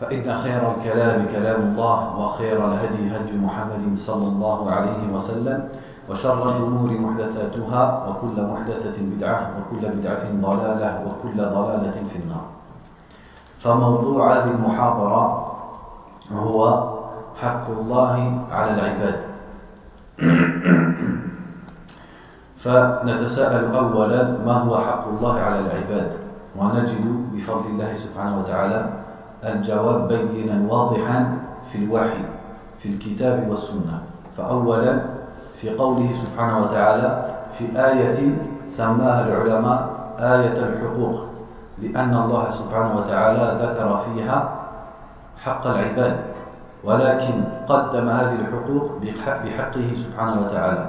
فإن خير الكلام كلام الله وخير الهدي هدي محمد صلى الله عليه وسلم وشر الأمور محدثاتها وكل محدثة بدعة وكل بدعة ضلالة وكل ضلالة في النار. فموضوع هذه المحاضرة هو حق الله على العباد. فنتساءل أولا ما هو حق الله على العباد ونجد بفضل الله سبحانه وتعالى الجواب بينا واضحا في الوحي في الكتاب والسنة. فأولا في قوله سبحانه وتعالى في آية سماها العلماء آية الحقوق لأن الله سبحانه وتعالى ذكر فيها حق العباد ولكن قدم هذه الحقوق بحقه سبحانه وتعالى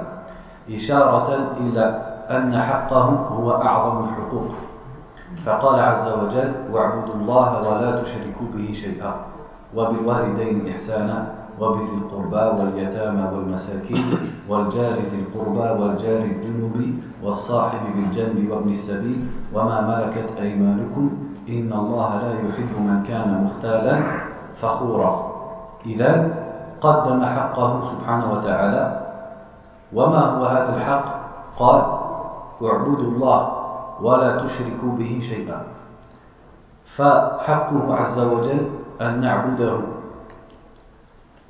إشارة إلى أن حقه هو أعظم الحقوق. فقال عز وجل واعبدوا الله ولا تشركوا به شيئا وبالوالدين إحسانا وبذي القربى واليتامى والمساكين والجار ذي القربى والجار الجنب والصاحب بالجنب وابن السبيل وما ملكت أيمانكم إن الله لا يحب من كان مختالا فخورا. إذا قدم حقه سبحانه وتعالى. وما هو هذا الحق؟ قال اعبدوا الله ولا تشركوا به شيئا. فحقه عز وجل أن نعبده.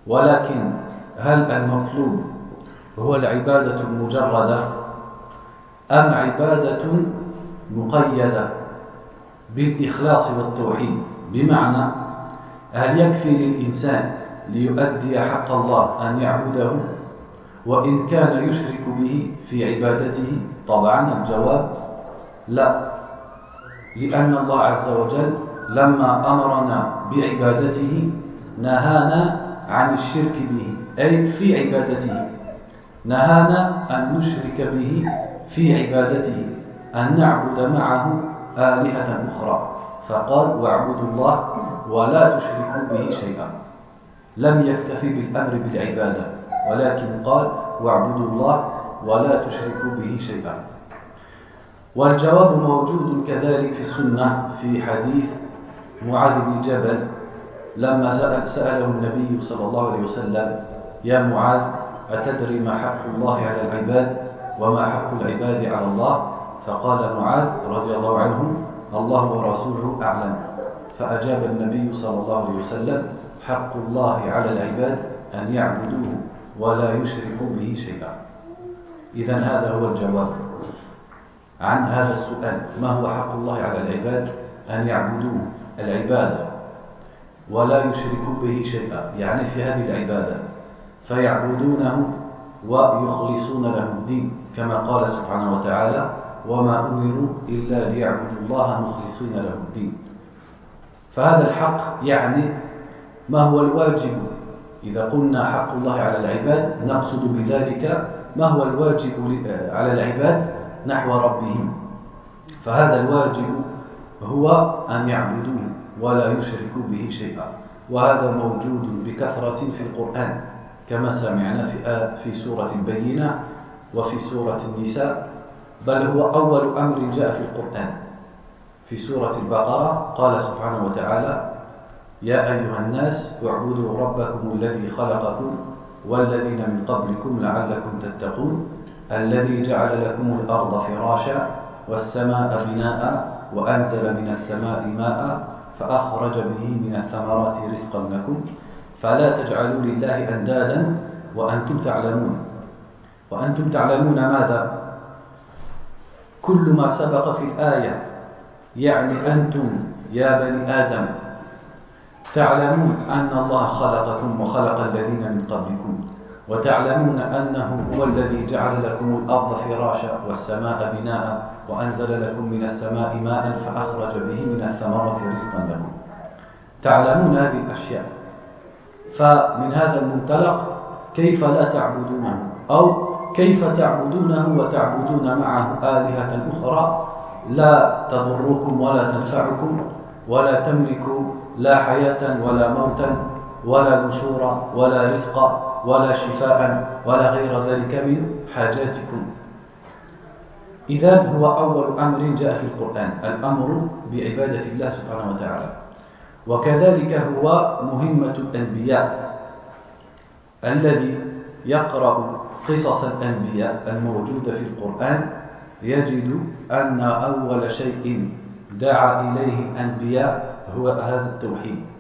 ولكن هل المطلوب هو العبادة المجردة أم عبادة مقيدة بالإخلاص والتوحيد؟ بمعنى هل يكفي للإنسان ليؤدي حق الله أن يعبده؟ وإن كان يشرك به في عبادته؟ طبعا الجواب لا. لأن الله عز وجل لما أمرنا بعبادته نهانا عن الشرك به أي في عبادته. نهانا أن نشرك به في عبادته أن نعبد معه آلهة أخرى. فقال واعبدوا الله ولا تشركوا به شيئا. لم يكتفي بالأمر بالعبادة ولكن قال واعبدوا الله ولا تشركوا به شيئا. والجواب موجود كذلك في السنة في حديث معاذ بن جبل لما سأل سأله النبي صلى الله عليه وسلم يا معاذ أتدري ما حق الله على العباد وما حق العباد على الله؟ فقال معاذ رضي الله عنه الله ورسوله أعلم. فأجاب النبي صلى الله عليه وسلم حق الله على العباد أن يعبدوه ولا يشركوا به شيئا. إذا هذا هو الجواب. عن هذا السؤال ما هو حق الله على العباد أن يعبدوه؟ العبادة. ولا يشركوا به شيئا يعني في هذه العبادة. فيعبدونه ويخلصون له الدين كما قال سبحانه وتعالى وما أمروا إلا ليعبدوا الله مخلصين له الدين. فهذا الحق يعني ما هو الواجب. إذا قلنا حق الله على العباد نقصد بذلك ما هو الواجب على العباد نحو ربهم. فهذا الواجب هو أن يعبدوه ولا يشركوا به شيئا. وهذا موجود بكثرة في القرآن كما سمعنا في في سورة البينة وفي سورة النساء. بل هو أول أمر جاء في القرآن. في سورة البقرة قال سبحانه وتعالى يا أيها الناس اعبدوا ربكم الذي خلقكم والذين من قبلكم لعلكم تتقون. الذي جعل لكم الأرض فراشا والسماء بناء وأنزل من السماء ماء فأخرج به من الثمرات رزقا لكم فلا تجعلوا لله أندادا وأنتم تعلمون. وأنتم تعلمون ماذا؟ كل ما سبق في الآية يعني أنتم يا بني آدم تعلمون أن الله خلقكم وخلق الذين من قبلكم. وتعلمون أنه هو الذي جعل لكم الأرض فراشا والسماء بناء وأنزل لكم من السماء ماء فأخرج به من الثمرات رزقا لكم. تعلمون هذه الأشياء. فمن هذا المنطلق كيف لا تعبدونه؟ أو كيف تعبدونه وتعبدون معه آلهة أخرى؟ لا تضركم ولا تنفعكم ولا تملك لا حياة ولا موتا ولا نشورا ولا رزقا. ولا شفاء ولا غير ذلك من حاجاتكم. إذا هو أول أمر جاء في القرآن الأمر بعبادة الله سبحانه وتعالى. وكذلك هو مهمة الأنبياء الذي يقرأ قصص الأنبياء الموجودة في القرآن يجد أن أول شيء دعا إليه الأنبياء هو هذا التوحيد.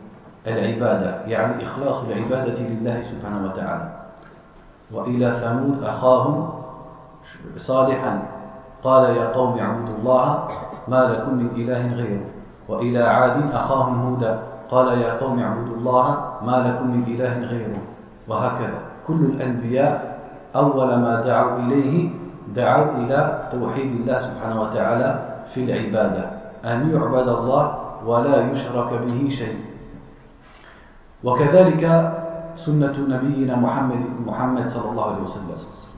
العبادة يعني إخلاص العبادة لله سبحانه وتعالى. وإلى ثمود أخاهم صالحا قال يا قوم اعبدوا الله ما لكم من إله غيره. وإلى عاد أخاهم هودا قال يا قوم اعبدوا الله ما لكم من إله غيره. وهكذا كل الأنبياء أول ما دعوا إليه دعوا إلى توحيد الله سبحانه وتعالى في العبادة. أن يعبد الله ولا يشرك به شيء. وكذلك سنة نبينا محمد محمد صلى الله عليه وسلم.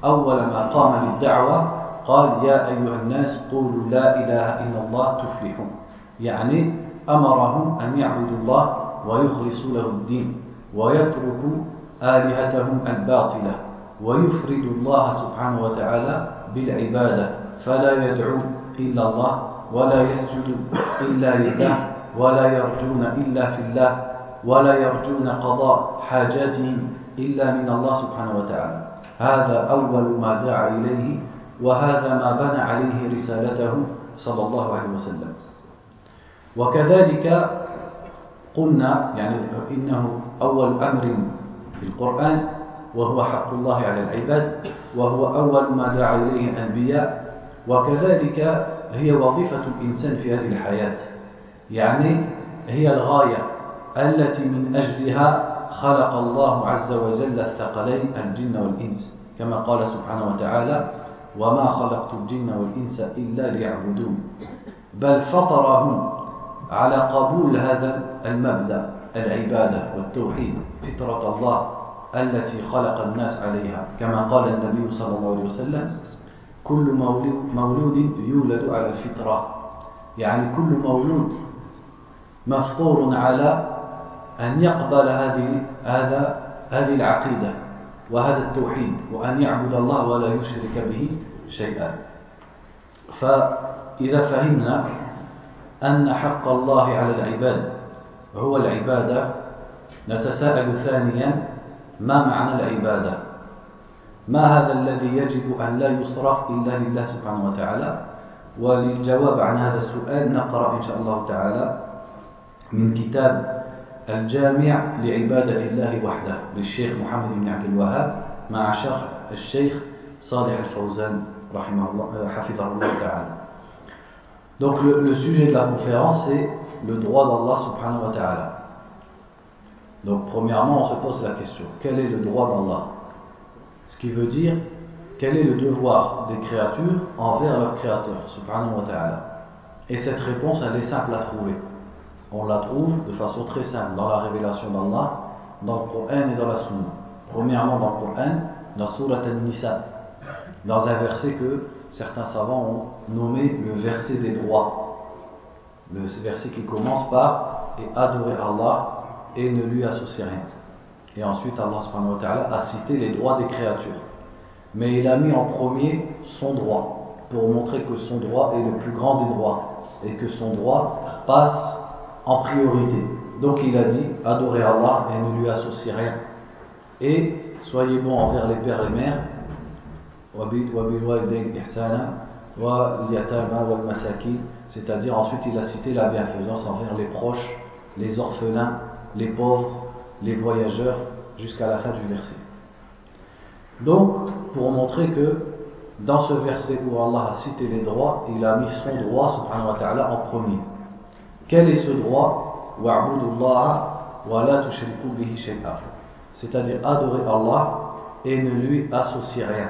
أول ما قام بالدعوة قال يا أيها الناس قولوا لا إله إلا الله تفلحون. يعني أمرهم أن يعبدوا الله ويخلصوا له الدين ويتركوا آلهتهم الباطلة ويفرد الله سبحانه وتعالى بالعبادة. فلا يدعو إلا الله ولا يسجد إلا لله ولا يرجون إلا في الله. ولا يرجون قضاء حاجاتهم إلا من الله سبحانه وتعالى. هذا أول ما دعا إليه وهذا ما بنى عليه رسالته صلى الله عليه وسلم. وكذلك قلنا يعني إنه أول أمر في القرآن وهو حق الله على العباد وهو أول ما دعا إليه الأنبياء. وكذلك هي وظيفة الإنسان في هذه الحياة. يعني هي الغاية. التي من أجلها خلق الله عز وجل الثقلين الجن والإنس. كما قال سبحانه وتعالى وما خلقت الجن والإنس إلا ليعبدون. بل فطرهم على قبول هذا المبدأ العبادة والتوحيد فطرة الله التي خلق الناس عليها. كما قال النبي صلى الله عليه وسلم كل مولود يولد على الفطرة. يعني كل مولود مفطور على أن يقبل هذه هذا هذه العقيدة وهذا التوحيد وأن يعبد الله ولا يشرك به شيئا. فإذا فهمنا أن حق الله على العباد هو العبادة نتساءل ثانيا ما معنى العبادة؟ ما هذا الذي يجب أن لا يصرف إلا لله سبحانه وتعالى؟ وللجواب عن هذا السؤال نقرأ إن شاء الله تعالى من كتاب الجامع لعبادة الله وحده للشيخ محمد بن عبد الوهاب مع شرح الشيخ صالح الفوزان رحمه الله حفظه الله تعالى Donc le, le sujet de la conférence c'est le droit d'Allah subhanahu wa ta'ala. Donc premièrement on se pose la question, quel est le droit d'Allah Ce qui veut dire quel est le devoir des créatures envers leur créateur subhanahu wa ta'ala. Et cette réponse elle est simple à trouver. on la trouve de façon très simple dans la révélation d'Allah, dans le Coran et dans la Sunna. Premièrement dans le Coran, dans Surat An-Nisa, dans un verset que certains savants ont nommé le verset des droits. Le verset qui commence par et adorer Allah et ne lui associer rien. Et ensuite Allah a cité les droits des créatures. Mais il a mis en premier son droit pour montrer que son droit est le plus grand des droits et que son droit passe en priorité. Donc il a dit adorez Allah et ne lui associez rien. Et soyez bons envers les pères et les mères. C'est-à-dire ensuite il a cité la bienfaisance envers les proches, les orphelins, les pauvres, les voyageurs, jusqu'à la fin du verset. Donc, pour montrer que dans ce verset où Allah a cité les droits, il a mis son droit, subhanahu wa ta'ala, en premier. Quel est ce droit? C'est-à-dire adorer Allah et ne lui associer rien.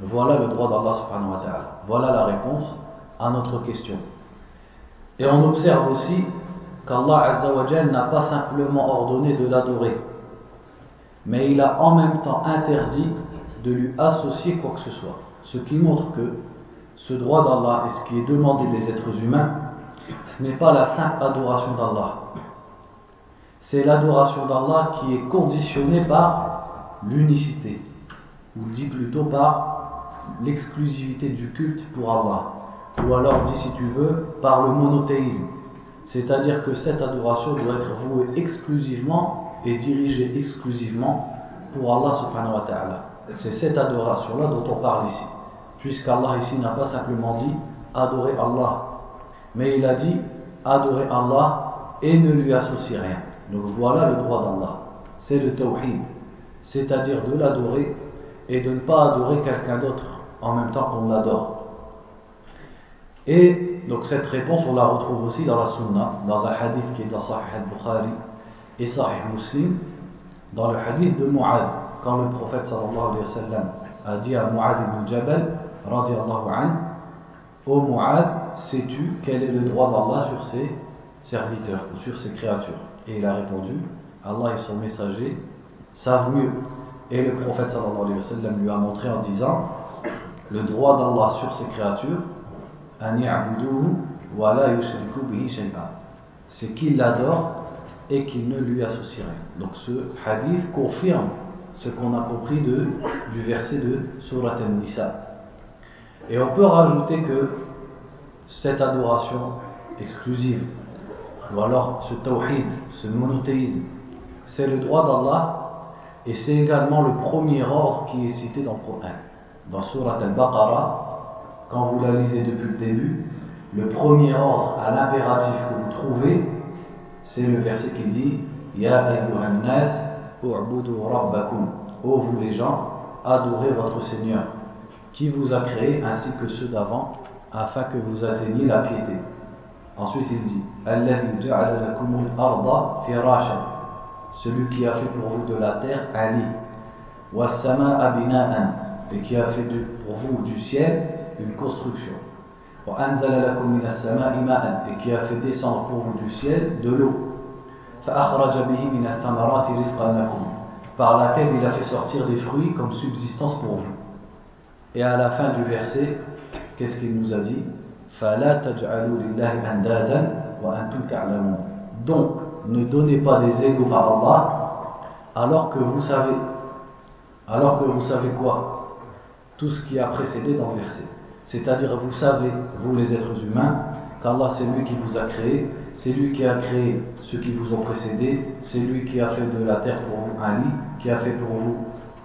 Voilà le droit d'Allah subhanahu wa ta'ala. Voilà la réponse à notre question. Et on observe aussi qu'Allah n'a pas simplement ordonné de l'adorer, mais il a en même temps interdit de lui associer quoi que ce soit. Ce qui montre que ce droit d'Allah et ce qui est demandé des êtres humains, n'est pas la simple adoration d'Allah. C'est l'adoration d'Allah qui est conditionnée par l'unicité, ou dit plutôt par l'exclusivité du culte pour Allah, ou alors dit si tu veux par le monothéisme. C'est-à-dire que cette adoration doit être vouée exclusivement et dirigée exclusivement pour Allah subhanahu wa ta'ala. C'est cette adoration-là dont on parle ici. Puisqu'Allah ici n'a pas simplement dit adorer Allah, mais il a dit adorer Allah et ne lui associer rien. Donc voilà le droit d'Allah. C'est le tawhid, c'est-à-dire de l'adorer et de ne pas adorer quelqu'un d'autre en même temps qu'on l'adore. Et donc cette réponse, on la retrouve aussi dans la Sunna, dans un hadith qui est dans Sahih al-Bukhari et Sahih Muslim, dans le hadith de Mu'ad, quand le prophète sallallahu alayhi wa sallam a dit à Mu'ad ibn Jabal, radiallahu anhu, Ô Mu'ad, sais-tu quel est le droit d'Allah sur ses serviteurs ou sur ses créatures? Et il a répondu, Allah et son messager savent mieux. Et le prophète sallallahu alayhi wa lui a montré en disant, le droit d'Allah sur ses créatures, c'est qu'il l'adore et qu'il ne lui associe rien. Donc ce hadith confirme ce qu'on a compris du verset de Surat al-Nisa. Et on peut rajouter que cette adoration exclusive, ou alors ce tawhid, ce monothéisme, c'est le droit d'Allah et c'est également le premier ordre qui est cité dans le Coran. Dans Surat al-Baqarah, quand vous la lisez depuis le début, le premier ordre à l'impératif que vous trouvez, c'est le verset qui dit Ya ayyuhan nas rabbakum. Ô vous les gens, adorez votre Seigneur, qui vous a créé ainsi que ceux d'avant, afin que vous atteigniez la piété. Ensuite il dit. Celui qui a fait pour vous de la terre un lit. Et qui a fait pour vous du ciel une construction. Et qui a fait descendre pour vous du ciel de l'eau. Par laquelle il a fait sortir des fruits comme subsistance pour vous. Et à la fin du verset, qu'est-ce qu'il nous a dit Donc, ne donnez pas des égaux à Allah alors que vous savez. Alors que vous savez quoi Tout ce qui a précédé dans le verset. C'est-à-dire, vous savez, vous les êtres humains, qu'Allah c'est lui qui vous a créé, c'est lui qui a créé ceux qui vous ont précédé, c'est lui qui a fait de la terre pour vous un lit, qui a fait pour vous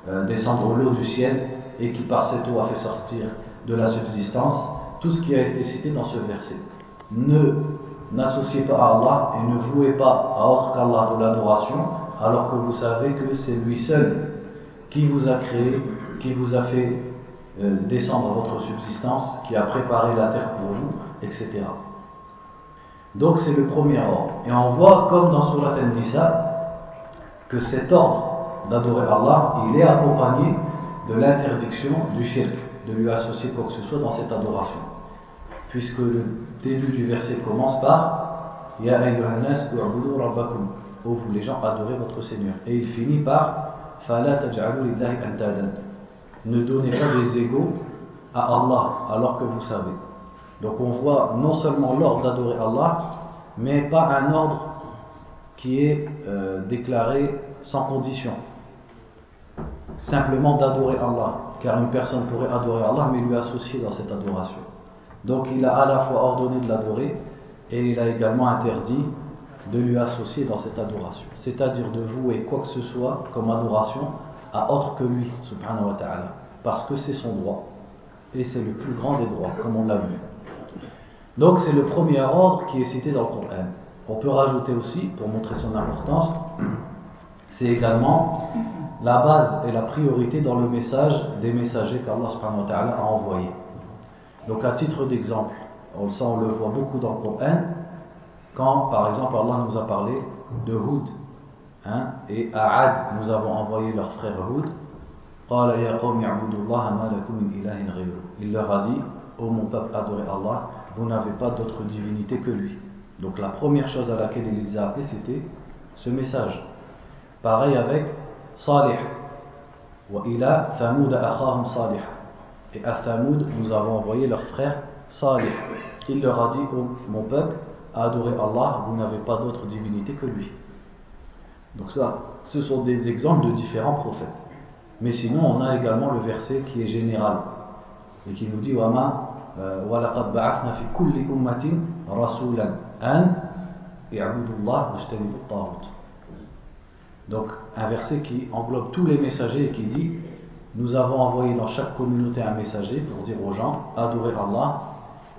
euh, descendre l'eau du ciel et qui par cette eau a fait sortir de la subsistance, tout ce qui a été cité dans ce verset. Ne n'associez pas à Allah et ne vouez pas à autre qu'Allah de l'adoration, alors que vous savez que c'est lui seul qui vous a créé, qui vous a fait euh, descendre votre subsistance, qui a préparé la terre pour vous, etc. Donc c'est le premier ordre. Et on voit, comme dans Surat al-Nisa, que cet ordre d'adorer Allah, il est accompagné de l'interdiction du shirk, de lui associer quoi que ce soit dans cette adoration. Puisque le début du verset commence par Ya ayyuhannas rabbakum. Oh vous les gens, adorez votre Seigneur. Et il finit par Fala lillahi antadan ne donnez pas des égaux à Allah alors que vous savez. Donc on voit non seulement l'ordre d'adorer Allah, mais pas un ordre qui est euh, déclaré sans condition. Simplement d'adorer Allah, car une personne pourrait adorer Allah mais lui associer dans cette adoration. Donc il a à la fois ordonné de l'adorer et il a également interdit de lui associer dans cette adoration. C'est-à-dire de vouer quoi que ce soit comme adoration à autre que lui, subhanahu wa ta'ala, parce que c'est son droit, et c'est le plus grand des droits, comme on l'a vu. Donc c'est le premier ordre qui est cité dans le Coran. On peut rajouter aussi, pour montrer son importance, c'est également la base et la priorité dans le message des messagers qu'Allah a envoyés. Donc à titre d'exemple, on le voit beaucoup dans le Coran, quand par exemple Allah nous a parlé de Houd, hein, et à Ad nous avons envoyé leur frère Houd, il leur a dit, ô mon peuple adorez Allah, vous n'avez pas d'autre divinité que lui. Donc la première chose à laquelle il les a appelés, c'était ce message. Pareil avec Salih. Et à Thamoud, nous avons envoyé leur frère Salih. Il leur a dit, oh, mon peuple, adorez Allah, vous n'avez pas d'autre divinité que lui. Donc ça, ce sont des exemples de différents prophètes. Mais sinon, on a également le verset qui est général et qui nous dit Wama euh, وَلَقَدْ بَعَثْنَا فِي كُلِّ أُمَّةٍ رَسُولًا أَنْ يَعْبُدُوا اللَّهَ وَاجْتَنِبُوا الطَّاغُوتَ donc un verset qui englobe tous les messagers et qui dit Nous avons envoyé dans chaque communauté un messager pour dire aux gens Adorez Allah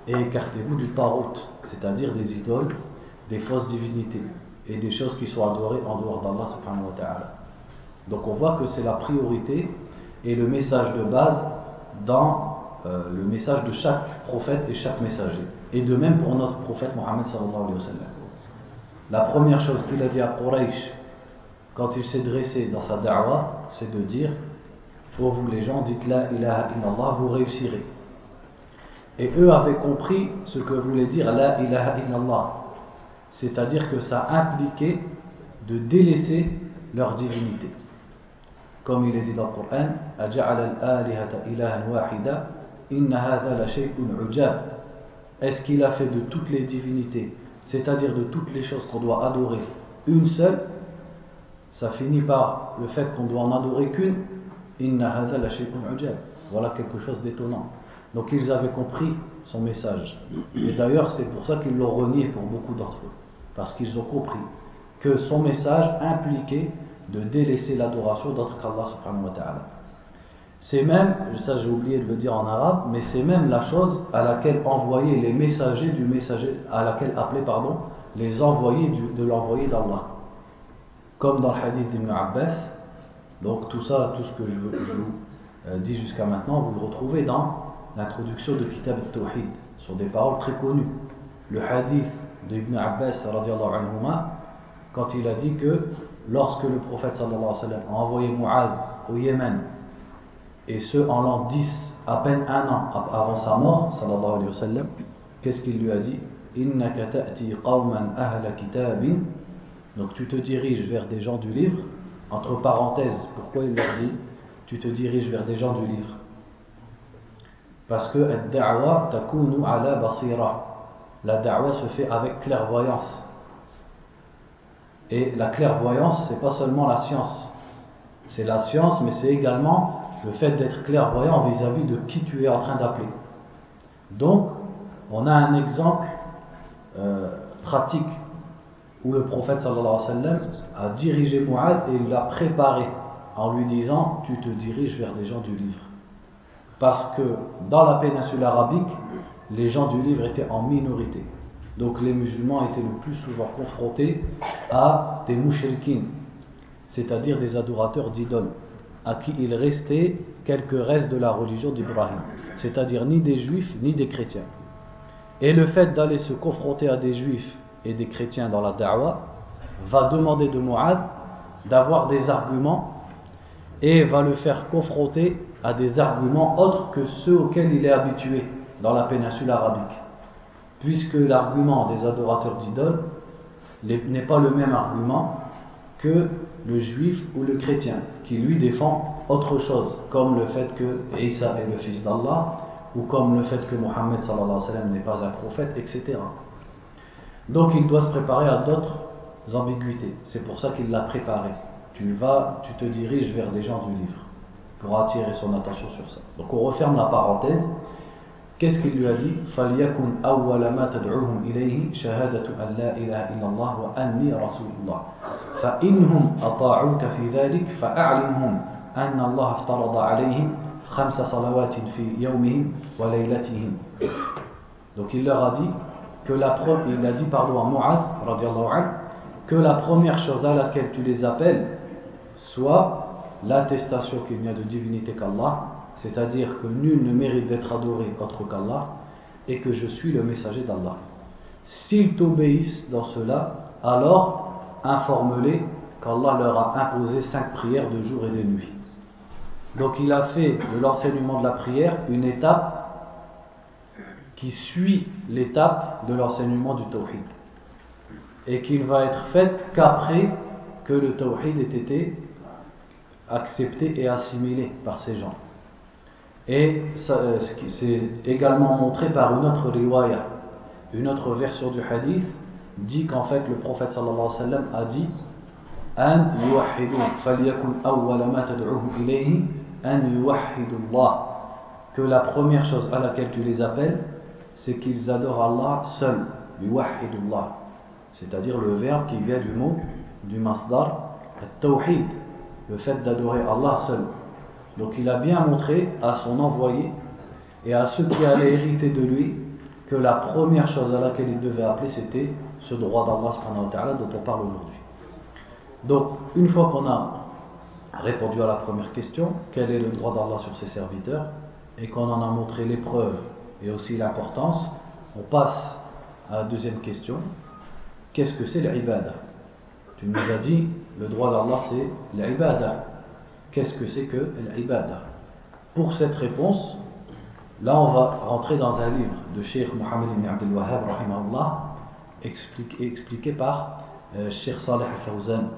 et écartez-vous du tarot, c'est-à-dire des idoles, des fausses divinités et des choses qui sont adorées en dehors d'Allah. Donc on voit que c'est la priorité et le message de base dans euh, le message de chaque prophète et chaque messager. Et de même pour notre prophète Mohammed sallallahu alayhi. La première chose qu'il a dit à Quraysh quand il s'est dressé dans sa da'wah, c'est de dire Pour vous les gens, dites la ilaha illallah, vous réussirez. Et eux avaient compris ce que voulait dire la ilaha illallah. C'est-à-dire que ça impliquait de délaisser leur divinité. Comme il est dit dans le Coran Est-ce qu'il a fait de toutes les divinités, c'est-à-dire de toutes les choses qu'on doit adorer, une seule ça finit par le fait qu'on doit en adorer qu'une. Voilà quelque chose d'étonnant. Donc ils avaient compris son message. Et d'ailleurs, c'est pour ça qu'ils l'ont renié pour beaucoup d'entre eux. Parce qu'ils ont compris que son message impliquait de délaisser l'adoration d'autres qu'Allah subhanahu ta'ala. C'est même, ça j'ai oublié de le dire en arabe, mais c'est même la chose à laquelle envoyer les messagers du messager, à laquelle appeler, pardon, les envoyés de l'envoyé d'Allah comme dans le hadith d'Ibn Abbas. Donc tout ça, tout ce que je, vous euh, dis jusqu'à maintenant, vous le retrouvez dans l'introduction de Kitab al-Tawhid, sur des paroles très connues. Le hadith d'Ibn Abbas, anhuma, quand il a dit que lorsque le prophète alayhi wa sallam a envoyé Mu'ad au Yémen, et ce en l'an 10, à peine un an avant sa mort, qu'est-ce qu'il lui a dit? Ta'ti qawman ahla kitabin donc tu te diriges vers des gens du livre. Entre parenthèses, pourquoi il leur dit tu te diriges vers des gens du livre? Parce que. La da'wa se fait avec clairvoyance. Et la clairvoyance, c'est pas seulement la science. C'est la science, mais c'est également le fait d'être clairvoyant vis-à-vis de qui tu es en train d'appeler. Donc, on a un exemple euh, pratique où le prophète sallallahu a dirigé Mu'ad et il l'a préparé en lui disant Tu te diriges vers des gens du livre. Parce que dans la péninsule arabique, les gens du livre étaient en minorité. Donc les musulmans étaient le plus souvent confrontés à des mouchelkines, c'est-à-dire des adorateurs d'idoles, à qui il restait quelques restes de la religion d'Ibrahim, c'est-à-dire ni des juifs ni des chrétiens. Et le fait d'aller se confronter à des juifs et des chrétiens dans la da'wah, va demander de Mu'ad d'avoir des arguments et va le faire confronter à des arguments autres que ceux auxquels il est habitué dans la péninsule arabique. Puisque l'argument des adorateurs d'idoles n'est pas le même argument que le juif ou le chrétien, qui lui défend autre chose, comme le fait que Isa est le fils d'Allah, ou comme le fait que Mohammed n'est pas un prophète, etc. Donc il doit se préparer à d'autres ambiguïtés. C'est pour ça qu'il l'a préparé. Tu vas, tu te diriges vers des gens du livre pour attirer son attention sur ça. Donc on referme la parenthèse. Qu'est-ce qu'il lui a dit فَلْيَكُنْ أَوَّلَ مَا تَدْعُوهُمْ إِلَيْهِ شَهَادَةُ أَنْ لَا إِلَهَ إِلَّا اللَّهُ وَأَنِّي رَسُولُ اللَّهِ فَإِنْهُمْ أَطَاعُوكَ فِي ذَلِكَ فَأَعْلِمْهُمْ أَنَّ اللَّهَ افترض عَلَيْهِمْ خَمْسَ صَلَوَاتٍ فِي يَوْمِهِمْ وَلَيْلَتِهِمْ Donc il leur a dit que la il a dit pardon à Mu'ad que la première chose à laquelle tu les appelles soit l'attestation qu'il n'y a de divinité qu'Allah, c'est-à-dire que nul ne mérite d'être adoré autre qu'Allah, et que je suis le messager d'Allah. S'ils t'obéissent dans cela, alors informe-les qu'Allah leur a imposé cinq prières de jour et de nuit. Donc il a fait de l'enseignement de la prière une étape qui suit l'étape de l'enseignement du tawhid et qui ne va être faite qu'après que le tawhid ait été accepté et assimilé par ces gens. Et euh, c'est également montré par une autre riwaya, une autre version du hadith, dit qu'en fait le prophète sallallahu alayhi wa sallam a dit أن يوحدون فليكن أول ما تدعوهم إليه أن يوحدوا الله que la première chose à laquelle tu les appelles c'est qu'ils adorent Allah seul yuwahidullah c'est-à-dire le verbe qui vient du mot du masdar tawhid le fait d'adorer Allah seul. Donc il a bien montré à son envoyé et à ceux qui allaient hériter de lui que la première chose à laquelle il devait appeler c'était ce droit d'Allah dont on parle aujourd'hui. Donc, une fois qu'on a répondu à la première question, quel est le droit d'Allah sur ses serviteurs, et qu'on en a montré l'épreuve et aussi l'importance, on passe à la deuxième question. Qu'est-ce que c'est l'ibada? Tu nous as dit, le droit d'Allah c'est l'ibada. Qu'est-ce que c'est que l'ibada? Pour cette réponse, là on va rentrer dans un livre de Sheikh Mohammed ibn Abdel Wahhab, expliqué, expliqué par euh, Sheikh Saleh al-Fawzan,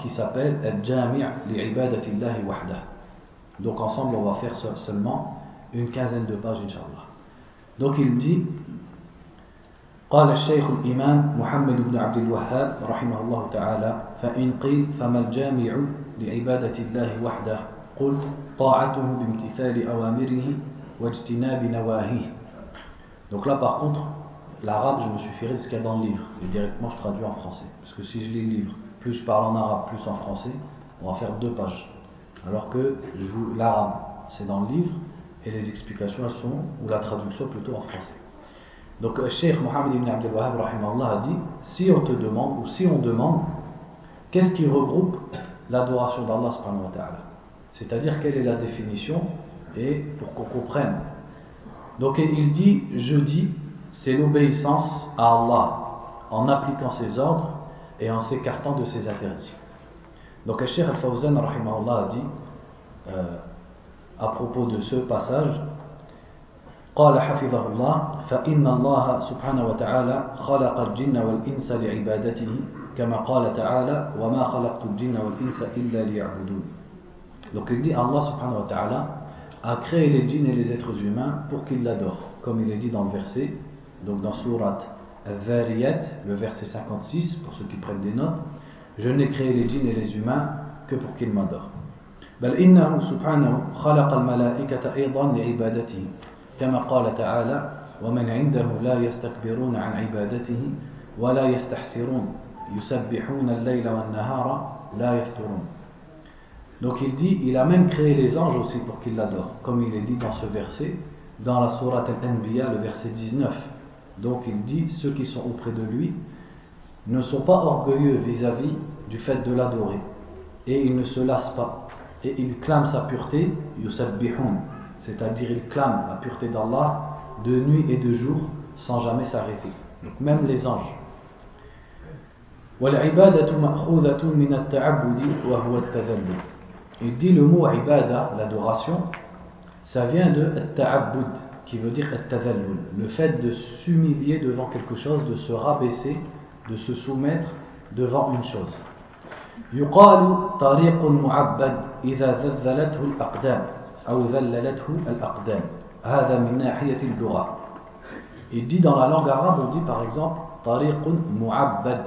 qui s'appelle Al-Jami' li'ibadatillahi wahdah. Donc ensemble, on va faire seulement une quinzaine de pages, Inch'Allah. Donc il dit قال الشيخ الإمام محمد بن عبد الوهاب رحمه الله تعالى فإن قيل فما الجامع لعبادة الله وحده قلت طاعته بامتثال أوامره واجتناب نواهيه Donc là par contre, l'arabe, je me suffirai de ce qu'il y a dans le livre. Et directement, je traduis en français. Parce que si je lis le livre, plus je parle en arabe, plus en français, on va faire deux pages. Alors que l'arabe, c'est dans le livre, et les explications, sont, ou la traduction plutôt en français. Donc, Cheikh Mohammed ibn Abdel Wahab a dit si on te demande, ou si on demande, qu'est-ce qui regroupe l'adoration d'Allah C'est-à-dire, quelle est la définition, et pour qu'on comprenne? Donc, il dit je dis c'est l'obéissance à Allah en appliquant ses ordres et en s'écartant de ses interdits. Donc, Cheikh Al-Fawzan a dit euh, à propos de ce passage قال حفظه الله فإن الله سبحانه وتعالى خلق الجن والإنس لعبادته كما قال تعالى وما خلقت الجن والإنس إلا ليعبدون Donc il dit Allah subhanahu wa ta'ala a créé les djinns et les êtres humains pour qu'ils l'adorent, comme il est dit dans le verset donc dans Surat Al-Dhariyat, le verset 56, pour ceux qui prennent des notes, je n'ai créé les djinns et les humains que pour qu'ils m'adorent. بل إنه سبحانه خلق الملائكة أيضا لعبادته كما قال تعالى ومن عنده لا يستكبرون عن عبادته ولا يستحسرون يسبحون الليل والنهار لا يفترون Donc il dit, il a même créé les anges aussi pour qu'ils l'adorent, comme il est dit dans ce verset, dans la Sourate Al-Anbiya, le verset 19. Donc il dit, ceux qui sont auprès de lui ne sont pas orgueilleux vis-à-vis du fait de l'adorer. Et ils ne se lassent pas. Et ils clament sa pureté, c'est-à-dire ils clament la pureté d'Allah de nuit et de jour sans jamais s'arrêter. Donc même les anges. Il dit le mot ibada, l'adoration, ça vient de ta'abbud qui veut dire le fait de s'humilier devant quelque chose, de se rabaisser, de se soumettre devant une chose. يقال طريق معبد إذا ذللته الأقدام أو ذللته الأقدام هذا من ناحية اللغة Il dit dans la langue arabe, on dit par exemple طريق معبد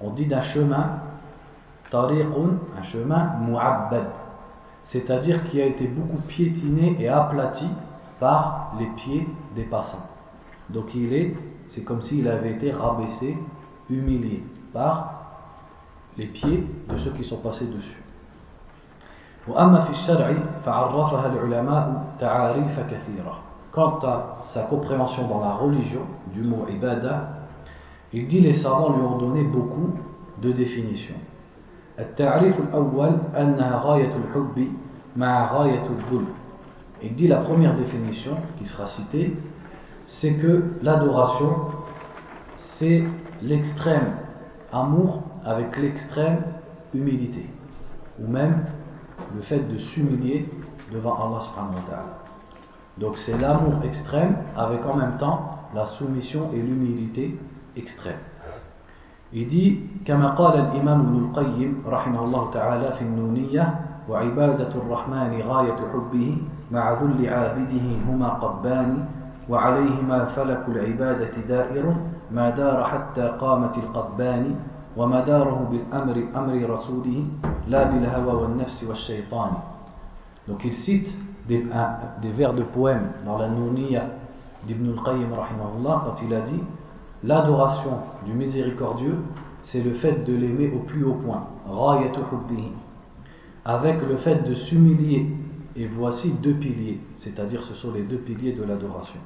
On dit d'un chemin طريق un chemin معبد c'est-à-dire qui a été beaucoup piétiné et aplati par les pieds des passants. Donc il est, c'est comme s'il avait été rabaissé, humilié par les pieds de ceux qui sont passés dessus. Quant à sa compréhension dans la religion du mot ibada, il dit les savants lui ont donné beaucoup de définitions. التعريف الأول أنها غاية الحب مع غاية الذل Il dit la première définition qui sera citée, c'est que l'adoration, c'est l'extrême amour avec l'extrême humilité, ou même le fait de s'humilier devant Allah subhanahu wa ta'ala. Donc c'est l'amour extrême avec en même temps la soumission et l'humilité extrême. Il dit كما قال الإمام ابن القيم رحمه الله تعالى في النونية وعبادة الرحمن غاية حبه مع ذل عابده هما قبان وعليهما فلك العبادة دائر ما دار حتى قامت القبان ومداره بالأمر أمر رسوله لا بالهوى والنفس والشيطان Donc il cite des, un, des vers de poèmes dans la Nouniya d'Ibn al-Qayyim quand il a dit L'adoration du miséricordieux, c'est le fait de l'aimer au plus haut point, avec le fait de s'humilier. Et voici deux piliers, c'est-à-dire ce sont les deux piliers de l'adoration.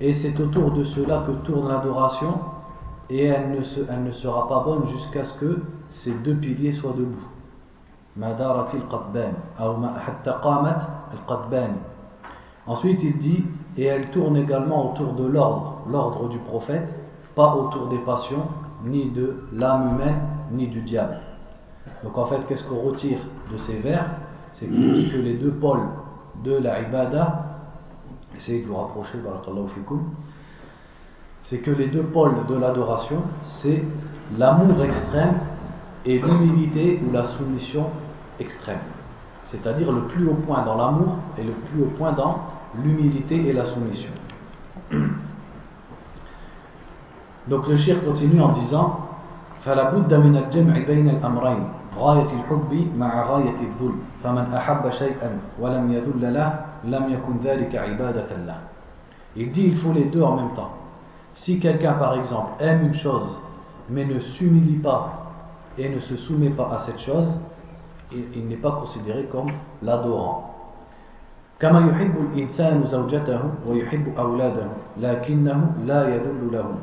Et c'est autour de cela que tourne l'adoration, et elle ne, sera pas bonne jusqu'à ce que ces deux piliers soient debout. Ensuite, il dit, et elle tourne également autour de l'ordre, l'ordre du prophète, pas autour des passions, ni de l'âme humaine, ni du diable. Donc en fait, qu'est-ce qu'on retire de ces vers? C'est qu'il dit que les deux pôles de la ibada, essayez de vous rapprocher, c'est que les deux pôles de l'adoration, c'est l'amour extrême et l'humilité ou la soumission extrême. C'est-à-dire le plus haut point dans l'amour et le plus haut point dans l'humilité et la soumission. Donc le shir continue en disant فلا بد من الجمع بين الأمرين غاية الحب مع غاية الذل فمن أحب شيئا ولم يذل له لم يكن ذلك عبادة له Il dit il faut les deux en même temps. Si quelqu'un par exemple aime une chose mais ne s'humilie pas et ne se soumet pas à cette chose, il n'est pas considéré comme l'adorant. كما يحب الإنسان زوجته ويحب أولاده لكنه لا يذل لهم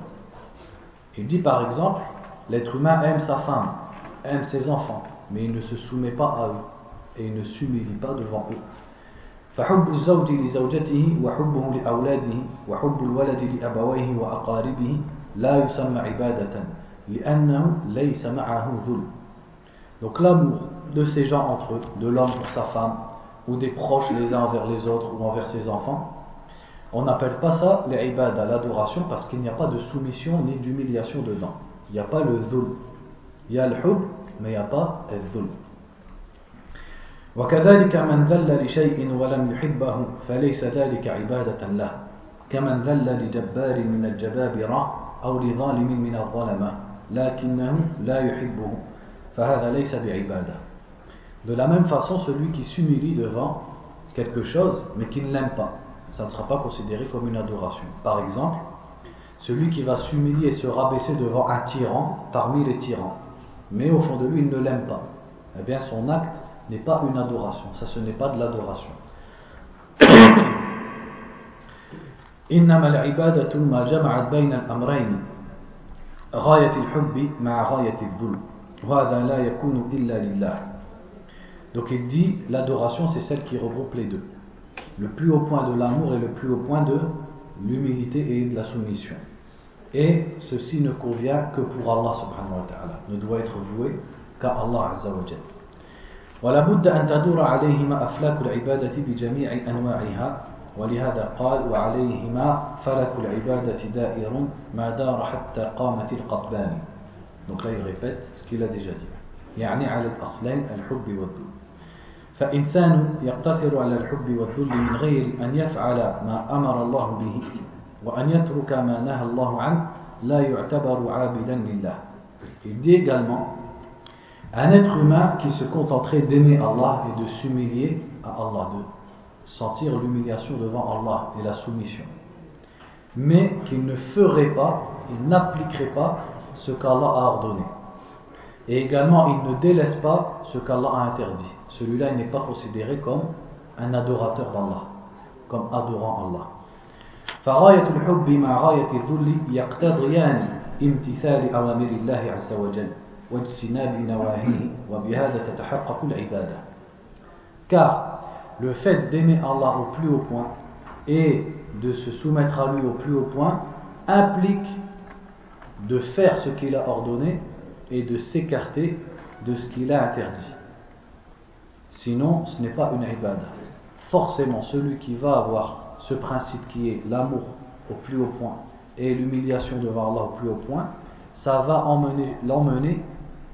Il dit par exemple, l'être humain aime sa femme, aime ses enfants, mais il ne se soumet pas à eux et il ne s'humilie pas devant eux. فحب الزوج لزوجته وحبه لأولاده وحب الولد لأبويه وأقاربه لا يسمى عبادة لأنه ليس معه ذل Donc l'amour de ces gens entre eux, de l'homme pour sa femme, ou des proches les uns envers les autres ou envers ses enfants, on n'appelle pas ça les ibad à l'adoration parce qu'il n'y a pas de soumission ni d'humiliation dedans. Il n'y a pas le dhul. Il y a le hub, mais il n'y a pas le dhul. وكذلك من ذل لشيء ولم يحبه فليس ذلك عبادة له كمن ذل لجبار من الجبابرة أو لظالم من الظلمة لكنه لا يحبه فهذا ليس بعبادة De la même façon, celui qui s'humilie devant quelque chose mais qui ne l'aime pas ça ne sera pas considéré comme une adoration. Par exemple, celui qui va s'humilier et se rabaisser devant un tyran parmi les tyrans, mais au fond de lui il ne l'aime pas, eh bien son acte n'est pas une adoration, ça ce n'est pas de l'adoration. Donc il dit l'adoration c'est celle qui regroupe les deux le plus haut point de l'amour et le plus haut point de l'humilité et de la soumission. Et ceci ne convient que pour Allah subhanahu wa ta'ala, ne doit être voué qu'à Allah azza wa jalla. ولا بد أن تدور عليهما أفلاك العبادة بجميع أنواعها. ولهذا قال وعليهما فلك العبادة دائر ما دار حتى قامت القطبان donc là il répète ce qu'il a déjà dit. يعني على الأصلين الحب والذل. فإنسان يقتصر على الحب والذل من غير أن يفعل ما أمر الله به وأن يترك ما نهى الله عنه لا يعتبر عابدا لله. Il dit également un être humain qui se contenterait d'aimer Allah et de s'humilier à Allah, de sentir l'humiliation devant Allah et la soumission, mais qu'il ne ferait pas, il n'appliquerait pas ce qu'Allah a ordonné. Et également, il ne délaisse pas ce qu'Allah a interdit. celui-là n'est pas considéré comme un adorateur d'Allah, comme adorant Allah. فغاية الحب مع غاية الذل يقتضيان امتثال أوامر الله عز وجل car le fait d'aimer Allah au plus haut point et de se soumettre à lui au plus haut point implique de faire ce qu'il a ordonné et de s'écarter de ce qu'il a interdit. Sinon, ce n'est pas une ibadah. Forcément, celui qui va avoir ce principe qui est l'amour au plus haut point et l'humiliation devant Allah au plus haut point, ça va l'emmener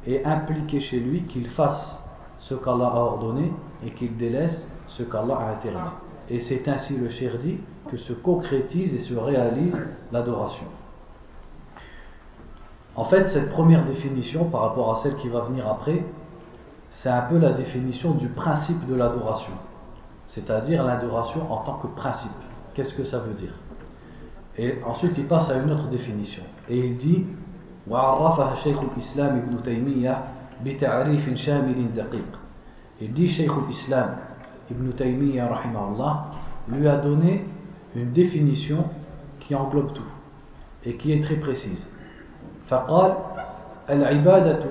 et impliquer chez lui qu'il fasse ce qu'Allah a ordonné et qu'il délaisse ce qu'Allah a interdit. Et c'est ainsi le cher dit que se concrétise et se réalise l'adoration. En fait, cette première définition par rapport à celle qui va venir après, c'est un peu la définition du principe de l'adoration, c'est-à-dire l'adoration en tant que principe. Qu'est-ce que ça veut dire? Et ensuite, il passe à une autre définition. Et il dit وعرفها شيخ الإسلام ابن تيمية بتعريف شامل دقيق. يدي شيخ الإسلام ابن تيمية رحمه الله lui a donné une définition qui englobe tout et qui est très précise. فقال العبادة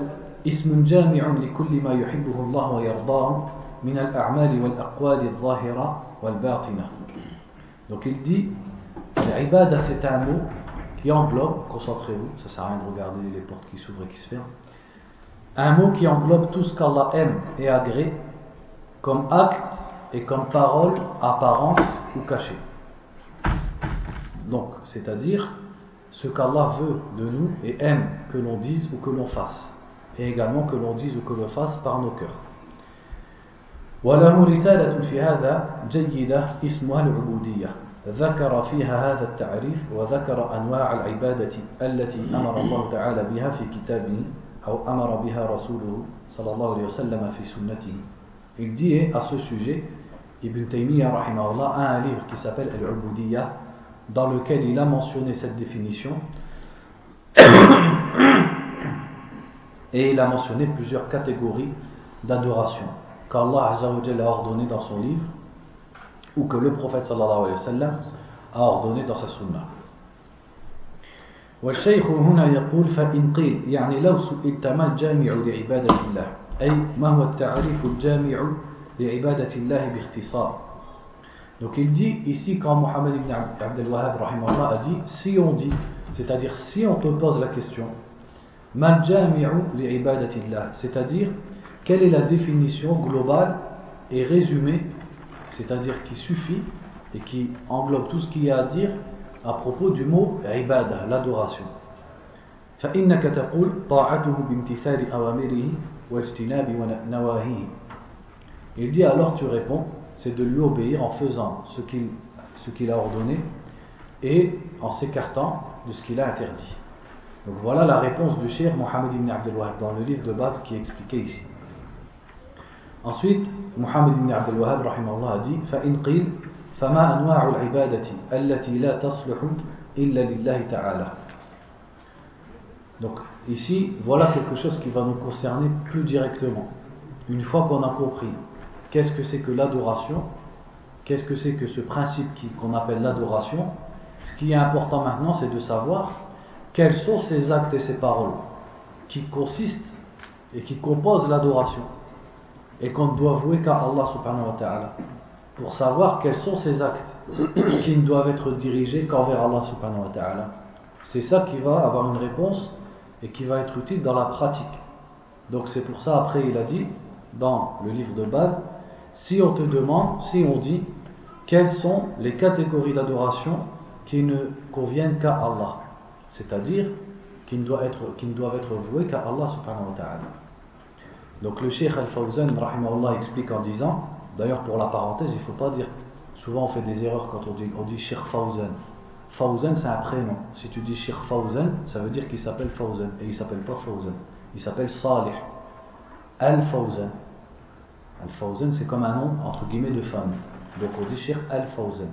اسم جامع لكل ما يحبه الله ويرضاه من الأعمال والأقوال الظاهرة والباطنة. Donc il dit العبادة c'est un mot qui englobe, concentrez-vous, ça sert à rien de regarder les portes qui s'ouvrent et qui se ferment, un mot qui englobe tout ce qu'Allah aime et agrée comme acte et comme parole apparente ou cachée. Donc, c'est-à-dire ce qu'Allah veut de nous et aime que l'on dise ou que l'on fasse, et également que l'on dise ou que l'on fasse par nos cœurs. وله رسالة في هذا جيدة اسمها العبودية ذكر فيها هذا التعريف وذكر أنواع العبادة التي أمر الله تعالى بها في كتابه أو أمر بها رسوله صلى الله عليه وسلم في سنته Il dit à ce sujet, Ibn Taymiyyah a un livre qui s'appelle Al-Ubudiyya, dans lequel il a mentionné cette définition. Et il a mentionné plusieurs catégories d'adoration qu'Allah a ordonné dans son livre ou que le prophète sallallahu alayhi wa sallam a ordonné dans sa sunna. والشيخ هنا يقول فإن قيل يعني لو سئلت ما الجامع لعبادة الله أي ما هو التعريف الجامع لعبادة الله باختصار Donc il dit ici quand Mohammed ibn Abdel Wahhab a dit si on dit, c'est-à-dire si on te pose la question mal jami'u li'ibadatillah, c'est-à-dire quelle est la définition globale et résumée, c'est-à-dire qui suffit et qui englobe tout ce qu'il y a à dire à propos du mot ibadah, l'adoration. فإنك تقول طاعته بامتثال أوامره واجتناب نواهيه. Il dit alors tu réponds, c'est de lui obéir en faisant ce qu'il ce qu'il a ordonné et en s'écartant de ce qu'il a interdit. Donc voilà la réponse du cher Mohammed ibn Abdel Wahab dans le livre de base qui est expliqué ici. Ensuite, Mohammed ibn Abdel Wahab a dit فإن قيل فما أنواع العبادة التي لا تصلح إلا لله تعالى Donc ici, voilà quelque chose qui va nous concerner plus directement. Une fois qu'on a compris qu'est-ce que c'est que l'adoration, qu'est-ce que c'est que ce principe qu'on appelle l'adoration, ce qui est important maintenant, c'est de savoir quels sont ces actes et ces paroles qui consistent et qui composent l'adoration et qu'on ne doit vouer qu'à Allah subhanahu wa ta'ala pour savoir quels sont ces actes qui ne doivent être dirigés qu'envers Allah subhanahu wa ta'ala. C'est ça qui va avoir une réponse et qui va être utile dans la pratique. Donc c'est pour ça, après il a dit, dans le livre de base, si on te demande, si on dit, quelles sont les catégories d'adoration qui ne conviennent qu'à Allah, c'est-à-dire qui ne doivent être, qui ne doivent être vouées qu'à Allah subhanahu wa ta'ala. Donc le Cheikh Al-Fawzan explique en disant, D'ailleurs, pour la parenthèse, il ne faut pas dire. Souvent, on fait des erreurs quand on dit, on dit Sheikh Fawzan. Fawzan, c'est un prénom. Si tu dis Sheikh Fawzan, ça veut dire qu'il s'appelle Fawzan. Et il ne s'appelle pas Fawzan. Il s'appelle Salih. Al-Fawzan. Al-Fawzan, c'est comme un nom, entre guillemets, de femme. Donc, on dit Sheikh Al-Fawzan.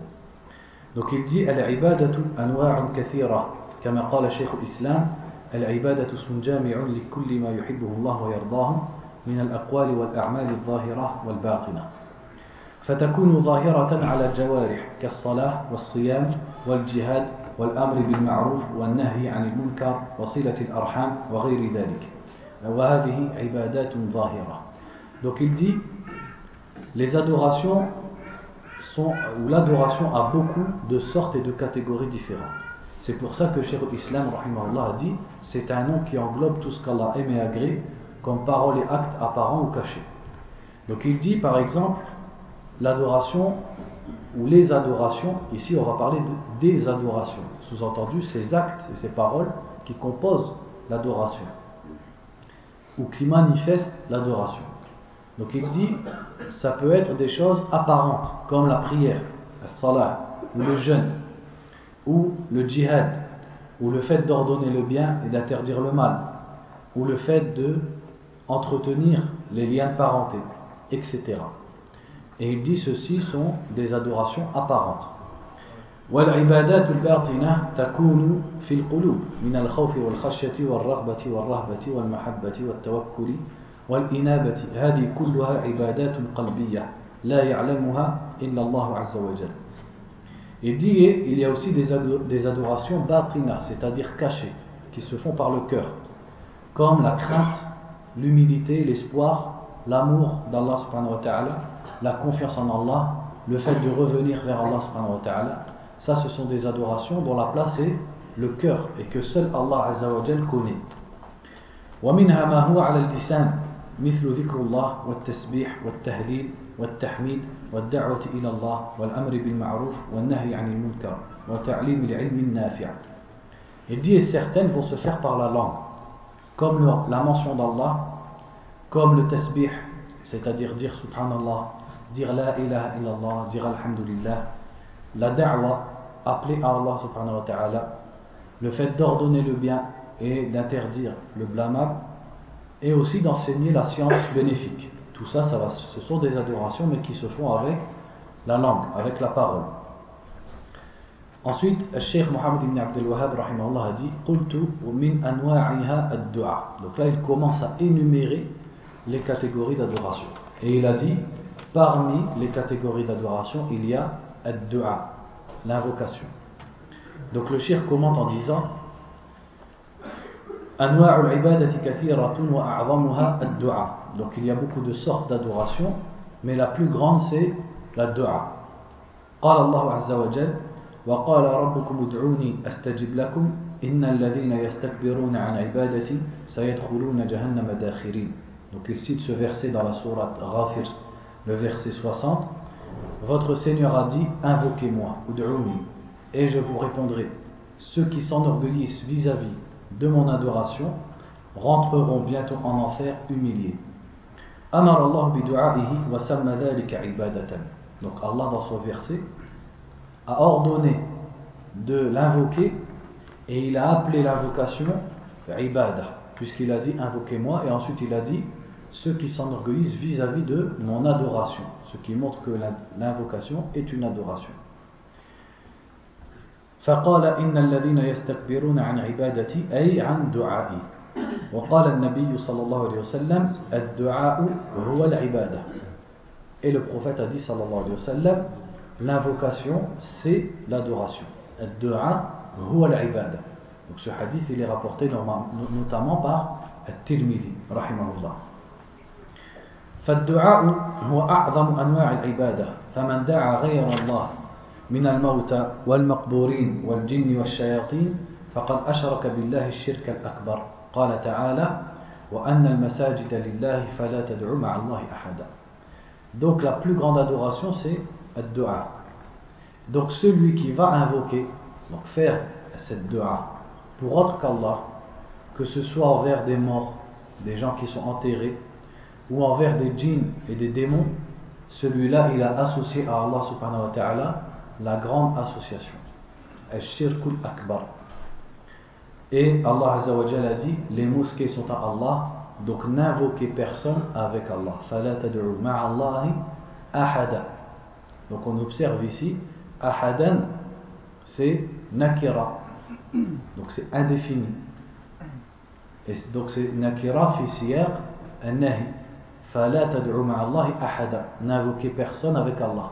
Donc, il dit Al-Ibadatu anwa'un kathira. كما قال شيخ الإسلام العبادة اسم جامع لكل ما يحبه الله ويرضاه من الأقوال والأعمال الظاهرة والباطنة فتكون ظاهرة على الجوارح كالصلاة والصيام والجهاد والأمر بالمعروف والنهي عن المنكر وصلة الأرحام وغير ذلك Donc il dit, les adorations sont, ou l'adoration a beaucoup de sortes et de catégories différentes. C'est pour ça que Cheikh Islam a dit, c'est un nom qui englobe tout ce qu'Allah aime et agrée, comme et actes apparents ou cachés. Donc il dit par exemple, l'adoration ou les adorations, ici on va parler de, des adorations, sous-entendu ces actes et ces paroles qui composent l'adoration ou qui manifestent l'adoration. Donc il dit, ça peut être des choses apparentes, comme la prière, la salat, ou le jeûne, ou le djihad, ou le fait d'ordonner le bien et d'interdire le mal, ou le fait de entretenir les liens de parenté, etc. Et il dit ceci sont des adorations apparentes. والعبادات الباطنة تكون في القلوب من الخوف والخشية والرغبة والرهبة والمحبة والتوكل والإنابة هذه كلها عبادات قلبية لا يعلمها إلا الله عز وجل Il dit il y a aussi des adorations batina, c'est-à-dire cachées, qui se font par le cœur, comme la crainte, l'humilité, l'espoir, l'amour d'Allah subhanahu wa ta'ala, la confiance en Allah, le fait de revenir vers Allah subhanahu wa ta'ala, ça ce sont des adorations dont la place est le cœur et que seul Allah azza wa jal connaît. ومنها ما هو على اللسان مثل ذكر الله والتسبيح والتهليل والتحميد والدعوة إلى الله والأمر بالمعروف والنهي عن المنكر وتعليم العلم النافع Il dit et certaines vont se faire par la langue, comme la mention d'Allah, comme le tasbih, c'est-à-dire dire subhanallah, dire la ilaha illallah, dire alhamdulillah, la da'wa, appeler à Allah subhanahu wa ta'ala, le fait d'ordonner le bien et d'interdire le blâmable, et aussi d'enseigner la science bénéfique. Tout ça, ça va, ce sont des adorations, mais qui se font avec la langue, avec la parole. Ensuite, le Cheikh Mohammed ibn Abdel Wahhab a dit. Donc là, il commence à énumérer les catégories d'adoration. Et il a dit parmi les catégories d'adoration, il y a ad-du'a, l'invocation. Donc le Cheikh commente en disant donc il y a beaucoup de sortes d'adoration, mais la plus grande c'est la dua. قال الله عز وجل وقال ربكم ادعوني أستجب لكم إن الذين يستكبرون عن عبادتي سيدخلون جهنم داخرين donc il cite ce verset dans la sourate Ghafir, le verset 60. Votre Seigneur a dit Invoquez-moi, et je vous répondrai. Ceux qui s'enorgueillissent vis-à-vis de mon adoration rentreront bientôt en enfer humiliés. Donc Allah dans son verset a ordonné de l'invoquer et il a appelé l'invocation ibadah puisqu'il a dit invoquez-moi et ensuite il a dit ceux qui s'enorgueillissent vis-à-vis de mon adoration ce qui montre que l'invocation est une adoration فقال إن الذين يستكبرون عن عبادتي أي عن دعائي وقال النبي صلى الله عليه وسلم الدعاء هو العبادة Et le prophète a dit sallallahu alayhi wa sallam l'invocation c'est l'adoration. Ad-du'a huwa al-ibada. Donc ce hadith il est rapporté notamment par At-Tirmidhi rahimahullah. فالدعاء هو أعظم أنواع العبادة فمن دعا غير الله من الموتى والمقبورين والجن والشياطين فقد أشرك بالله الشرك الأكبر قال تعالى وأن المساجد لله فلا تدعوا مع الله أحدا Donc la plus grande adoration c'est ad-dua. Donc celui qui va invoquer, donc faire cette dua pour autre qu'Allah, que ce soit envers des morts, des gens qui sont enterrés, ou envers des djinns et des démons, celui-là il a associé à Allah subhanahu wa ta'ala la grande association. Al-Shirkul Akbar. Et Allah a dit les mosquées sont à Allah, donc n'invoquez personne avec Allah. Fala tad'u ma'allahi ahada. Donc on observe ici ahadan c'est nakira. Donc c'est indéfini. Et donc c'est nakira fi siyaq an-nahi. N'invoquez personne avec Allah.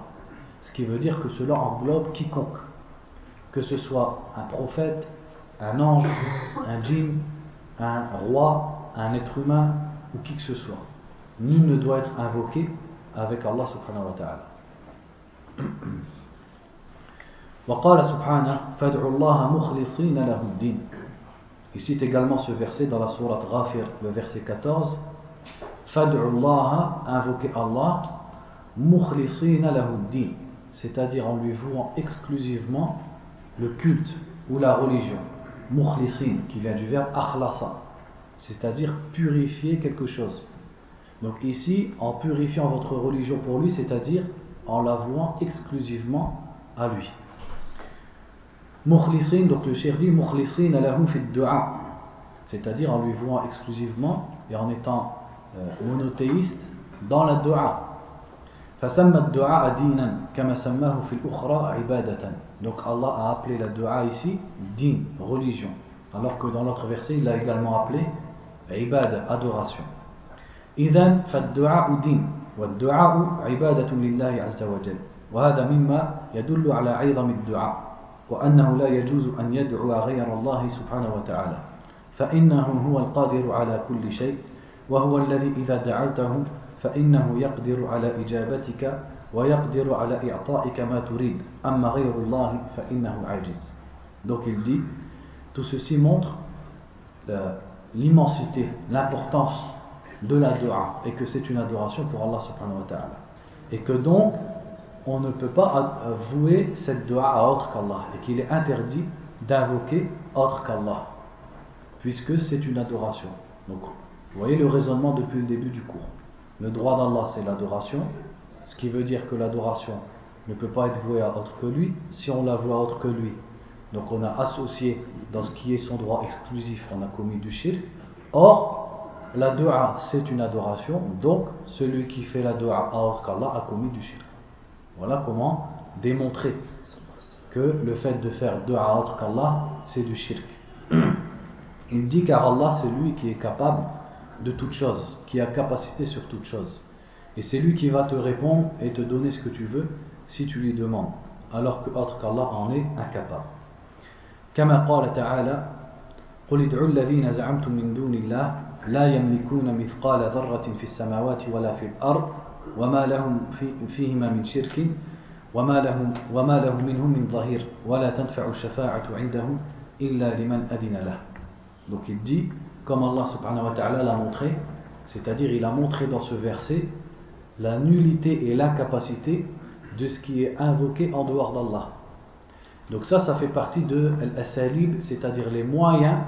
Ce qui veut dire que cela englobe quiconque, que ce soit un prophète, un ange, un djinn, un roi, un être humain ou qui que ce soit. Nul ne doit être invoqué avec Allah subhanahu wa ta'ala. وقال سبحانه فادعوا الله مخلصين له الدين Il cite également ce verset dans la sourate Ghafir, le verset 14. Fad'ullaha, invoquez Allah, mukhlisina lahuddin, c'est-à-dire en lui vouant exclusivement le culte ou la religion. Mukhlisin, qui vient du verbe akhlasa, c'est-à-dire purifier quelque chose. Donc ici, en purifiant votre religion pour lui, c'est-à-dire en la vouant exclusivement à lui. Mukhlisin, donc le cher dit Mukhlisin alahu fi du'a, c'est-à-dire en lui vouant exclusivement et en étant monothéiste dans la dua. فسمى الدعاء دينا كما سماه في الأخرى عبادة donc Allah a appelé la dua ici din, religion. Alors que dans l'autre verset il l'a également appelé ibada, adoration. إذن فالدعاء دين والدعاء عبادة لله عز وجل وهذا مما يدل على عظم الدعاء وأنه لا يجوز أن يدعو غير الله سبحانه وتعالى فإنه هو القادر على كل شيء وهو الذي إذا دعوته فإنه يقدر على إجابتك ويقدر على إعطائك ما تريد أما غير الله فإنه عاجز Donc il dit, tout ceci montre l'immensité, l'importance de la dua et que c'est une adoration pour Allah subhanahu wa ta'ala. Et que donc, on ne peut pas vouer cette dua à autre qu'Allah et qu'il est interdit d'invoquer autre qu'Allah puisque c'est une adoration. Donc, vous voyez le raisonnement depuis le début du cours. Le droit d'Allah, c'est l'adoration, ce qui veut dire que l'adoration ne peut pas être vouée à autre que lui. Si on la voit à autre que lui, donc on a associé dans ce qui est son droit exclusif, on a commis du shirk. Or, la dua, c'est une adoration, donc celui qui fait la dua à autre qu'Allah a commis du shirk. Voilà comment démontrer que le fait de faire dua à autre qu'Allah, c'est du shirk. Il dit car Allah, c'est lui qui est capable de toute chose, qui a capacité sur toute chose. Et c'est lui qui va te répondre et te donner ce que tu veux si tu lui demandes, alors que autre qu'Allah en est incapable. كما قال تعالى قل ادعوا الذين زعمتم من دون الله لا يملكون مثقال ذرة في السماوات ولا في الأرض وما لهم فيهما من شرك وما لهم, وما لهم منهم من ظهير ولا تنفع الشفاعة عندهم إلا لمن أذن له Donc il dit, comme Allah l'a montré, c'est-à-dire il a montré dans ce verset la nullité et l'incapacité de ce qui est invoqué en dehors d'Allah. Donc ça, ça fait partie de l'assalib, c'est-à-dire les moyens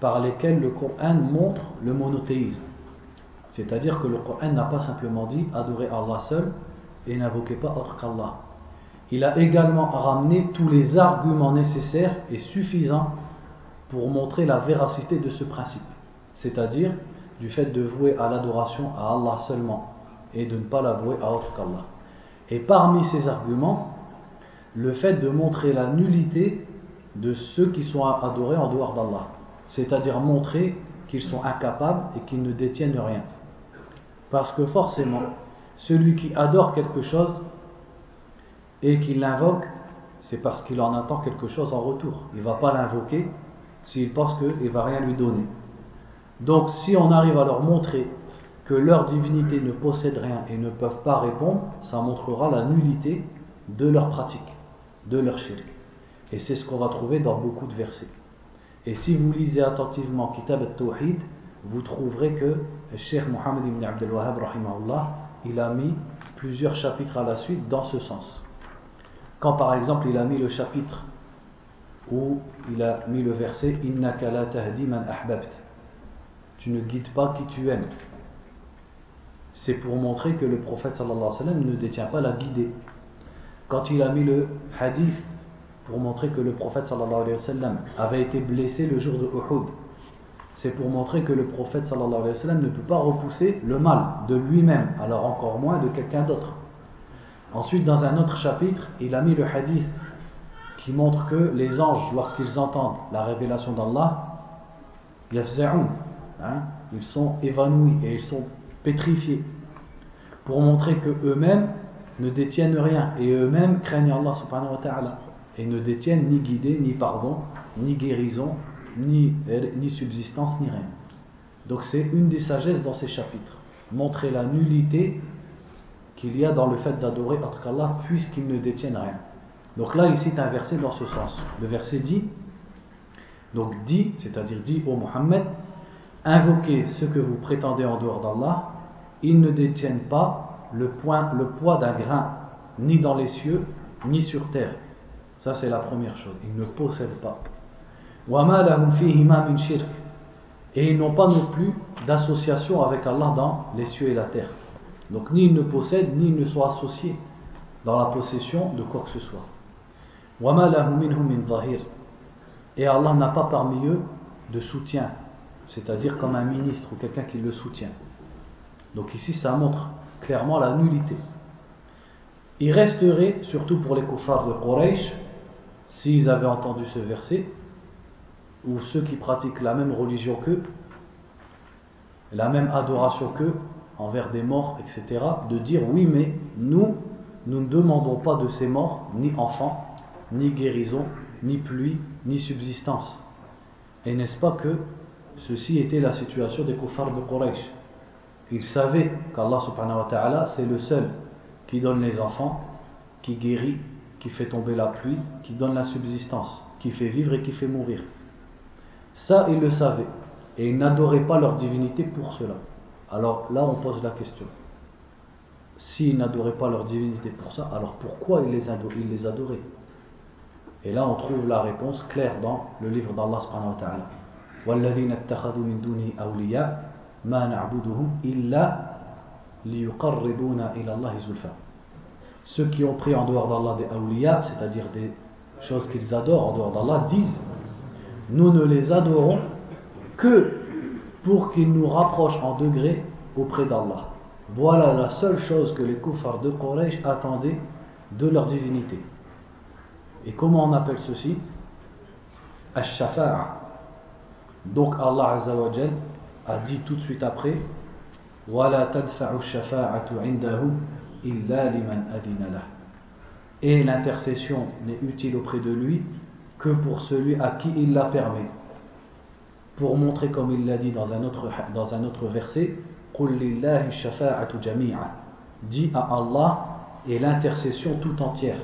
par lesquels le Coran montre le monothéisme. C'est-à-dire que le Coran n'a pas simplement dit adorer Allah seul et n'invoquer pas autre qu'Allah. Il a également ramené tous les arguments nécessaires et suffisants pour montrer la véracité de ce principe, c'est-à-dire du fait de vouer à l'adoration à Allah seulement et de ne pas la vouer à autre qu'Allah. Et parmi ces arguments, le fait de montrer la nullité de ceux qui sont adorés en dehors d'Allah, c'est-à-dire montrer qu'ils sont incapables et qu'ils ne détiennent rien. Parce que forcément, celui qui adore quelque chose et qui l'invoque, c'est parce qu'il en attend quelque chose en retour. Il ne va pas l'invoquer s'ils pensent qu'il ne va rien lui donner. Donc si on arrive à leur montrer que leur divinité ne possède rien et ne peuvent pas répondre, ça montrera la nullité de leur pratique, de leur shirk. Et c'est ce qu'on va trouver dans beaucoup de versets. Et si vous lisez attentivement Kitab al-Tawhid, vous trouverez que le Cheikh Mohammed ibn Abdel Wahhab, il a mis plusieurs chapitres à la suite dans ce sens. Quand par exemple il a mis le chapitre où il a mis le verset man ahbabt. Tu ne guides pas qui tu aimes. C'est pour montrer que le prophète sallallahu ne détient pas la guidée. Quand il a mis le hadith pour montrer que le prophète sallallahu avait été blessé le jour de Uhud, c'est pour montrer que le prophète sallallahu ne peut pas repousser le mal de lui-même, alors encore moins de quelqu'un d'autre. Ensuite, dans un autre chapitre, il a mis le hadith qui montre que les anges, lorsqu'ils entendent la révélation d'Allah, hein, ils sont évanouis et ils sont pétrifiés pour montrer que eux-mêmes ne détiennent rien et eux-mêmes craignent Allah subhanahu wa ta'ala et ne détiennent ni guidée, ni pardon, ni guérison, ni, subsistance, ni rien. Donc c'est une des sagesses dans ces chapitres. Montrer la nullité qu'il y a dans le fait d'adorer autre qu'Allah puisqu'il ne détiennent rien. Donc là, il cite un verset dans ce sens. Le verset dit, donc dit, c'est-à-dire dit au Mohammed, invoquez ce que vous prétendez en dehors d'Allah, ils ne détiennent pas le, le poids d'un grain, ni dans les cieux, ni sur terre. Ça, c'est la première chose. Ils ne possèdent pas. Et ils n'ont pas non plus d'association avec Allah dans les cieux et la terre. Donc ni ils ne possèdent, ni ils ne sont associés dans la possession de quoi que ce soit. Et Allah n'a pas parmi eux de soutien, c'est-à-dire comme un ministre ou quelqu'un qui le soutient. Donc ici ça montre clairement la nullité. Il resterait, surtout pour les koufars de Quraysh, s'ils avaient entendu ce verset, ou ceux qui pratiquent la même religion qu'eux, la même adoration qu'eux, envers des morts, etc., de dire oui, mais nous, nous ne demandons pas de ces morts ni enfants, ni guérison, ni pluie, ni subsistance. Et n'est-ce pas que ceci était la situation des kuffars de Quraysh? Ils savaient qu'Allah subhanahu wa ta'ala c'est le seul qui donne les enfants, qui guérit, qui fait tomber la pluie, qui donne la subsistance, qui fait vivre et qui fait mourir. Ça, ils le savaient. Et ils n'adoraient pas leur divinité pour cela. Alors là, on pose la question. S'ils n'adoraient pas leur divinité pour ça, alors pourquoi ils les, adoraient, Et là, on trouve la réponse claire dans le livre d'Allah subhanahu wa ta'ala. Ceux qui ont pris en dehors d'Allah des awliya, c'est-à-dire des choses qu'ils adorent en dehors d'Allah, disent Nous ne les adorons que pour qu'ils nous rapprochent en degré auprès d'Allah. Voilà la seule chose que les kuffars de Quraysh attendaient de leur divinité. Et comment on appelle ceci? Ash-Shafa'a. Donc Allah a dit tout de suite après Et l'intercession n'est utile auprès de lui que pour celui à qui il la permet pour montrer, comme il l'a dit dans un autre, dans un autre verset, Dis à Allah et l'intercession tout entière.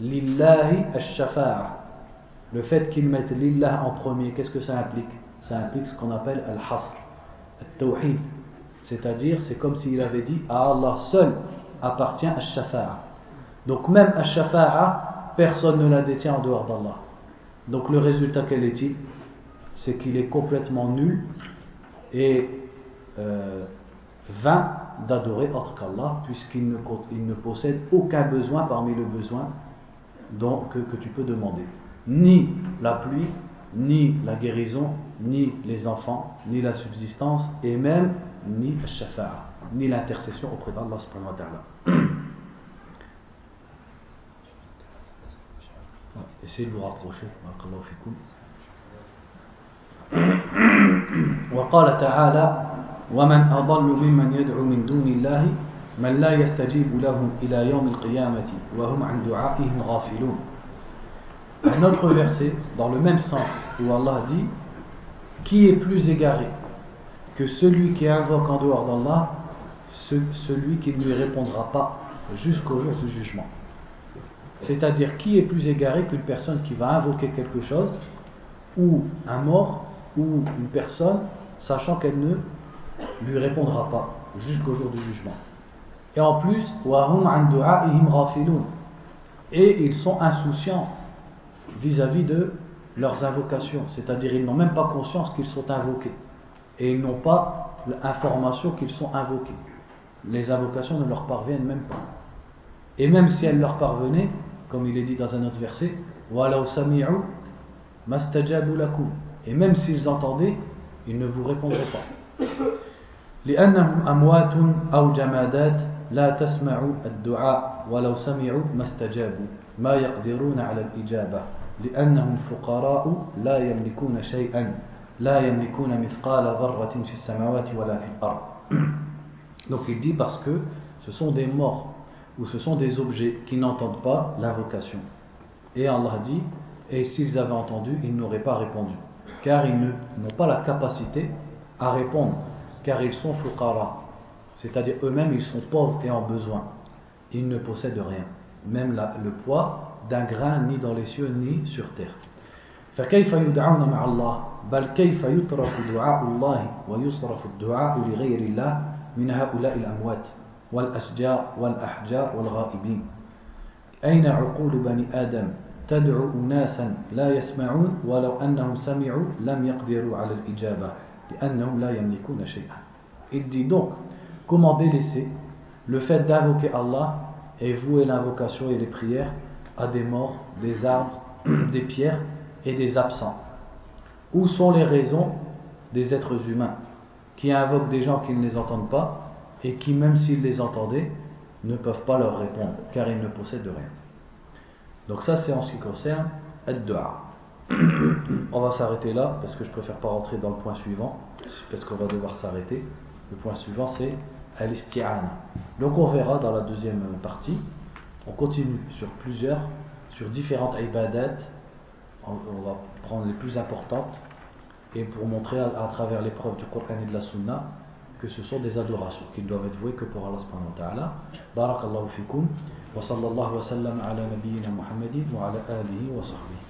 Lillahi ash-shafa'a. Le fait qu'il mette lillah en premier, qu'est-ce que ça implique? Ça implique ce qu'on appelle al-hasr, al-tawhid. C'est-à-dire, c'est comme s'il avait dit à Allah seul appartient ash-shafa'a. Donc même ash-shafa'a, personne ne la détient en dehors d'Allah. Donc le résultat, quel est-il? C'est qu'il est complètement nul et euh, vain d'adorer autre qu'Allah, puisqu'il ne, possède aucun besoin parmi les besoins dont, que, que, tu peux demander. Ni la pluie, ni la guérison, ni les enfants, ni la subsistance, et même ni shafa'a, ni l'intercession auprès d'Allah subhanahu wa ta'ala. Essayez de vous rapprocher. وقال تعالى ومن أضل ممن يدعو من دون الله من لا يستجيب له إلى يوم القيامة وهم عن دعائهم غافلون Un autre verset, dans le même sens, où Allah dit Qui est plus égaré que celui qui invoque en dehors d'Allah, celui qui ne lui répondra pas jusqu'au jour du jugement C'est-à-dire, qui est plus égaré qu'une personne qui va invoquer quelque chose, ou un mort, ou une personne, sachant qu'elle ne lui répondra pas jusqu'au jour du jugement. Et en plus, et ils sont insouciants vis-à-vis de leurs invocations, c'est-à-dire ils n'ont même pas conscience qu'ils sont invoqués et ils n'ont pas l'information qu'ils sont invoqués. Les invocations ne leur parviennent même pas. Et même si elles leur parvenaient, comme il est dit dans un autre verset, et même s'ils entendaient, ils ne vous répondraient pas. لأنهم أموات أو جمادات لا تسمع الدعاء ولو سمعوا ما استجابوا ما يقدرون على الإجابة لأنهم فقراء لا يملكون شيئا لا يملكون مثقال ذرة في السماوات ولا في الأرض Donc il dit parce que ce sont des morts ou ce sont des objets qui n'entendent pas l'invocation. Et Allah dit, et s'ils avaient entendu, ils n'auraient pas répondu car ils n'ont pas la capacité à répondre, car ils sont fuqara, c'est-à-dire eux-mêmes ils sont pauvres et en besoin. Ils ne possèdent rien, même le poids d'un grain ni dans les cieux ni sur terre. فكيف يدعون مع الله بل كيف يترك دعاء الله ويصرف الدعاء لغير الله من هؤلاء الأموات والأشجار والأحجار والغائبين أين عقول بني آدم تدعو أناسا لا يسمعون ولو أنهم سمعوا لم يقدروا على الإجابة لأنهم لا يملكون شيئا Il dit donc, comment délaisser le fait d'invoquer Allah et vouer l'invocation et les prières à des morts, des arbres, des pierres et des absents Où sont les raisons des êtres humains qui invoquent des gens qui ne les entendent pas et qui, même s'ils les entendaient, ne peuvent pas leur répondre car ils ne possèdent rien? Donc ça c'est en ce qui concerne Ad-Dua. On va s'arrêter là parce que je préfère pas rentrer dans le point suivant parce qu'on va devoir s'arrêter. Le point suivant c'est Al-Isti'ana. Donc on verra dans la deuxième partie. On continue sur plusieurs, sur différentes ibadat on va prendre les plus importantes et pour montrer à, travers l'épreuve du Coran et de la Sunna que ce sont des adorations qui doivent être vouées que pour Allah subhanahu wa ta'ala. Barakallahu fikum wa sallallahu wa sallam ala nabiyyina Muhammadin wa ala alihi wa sahbihi.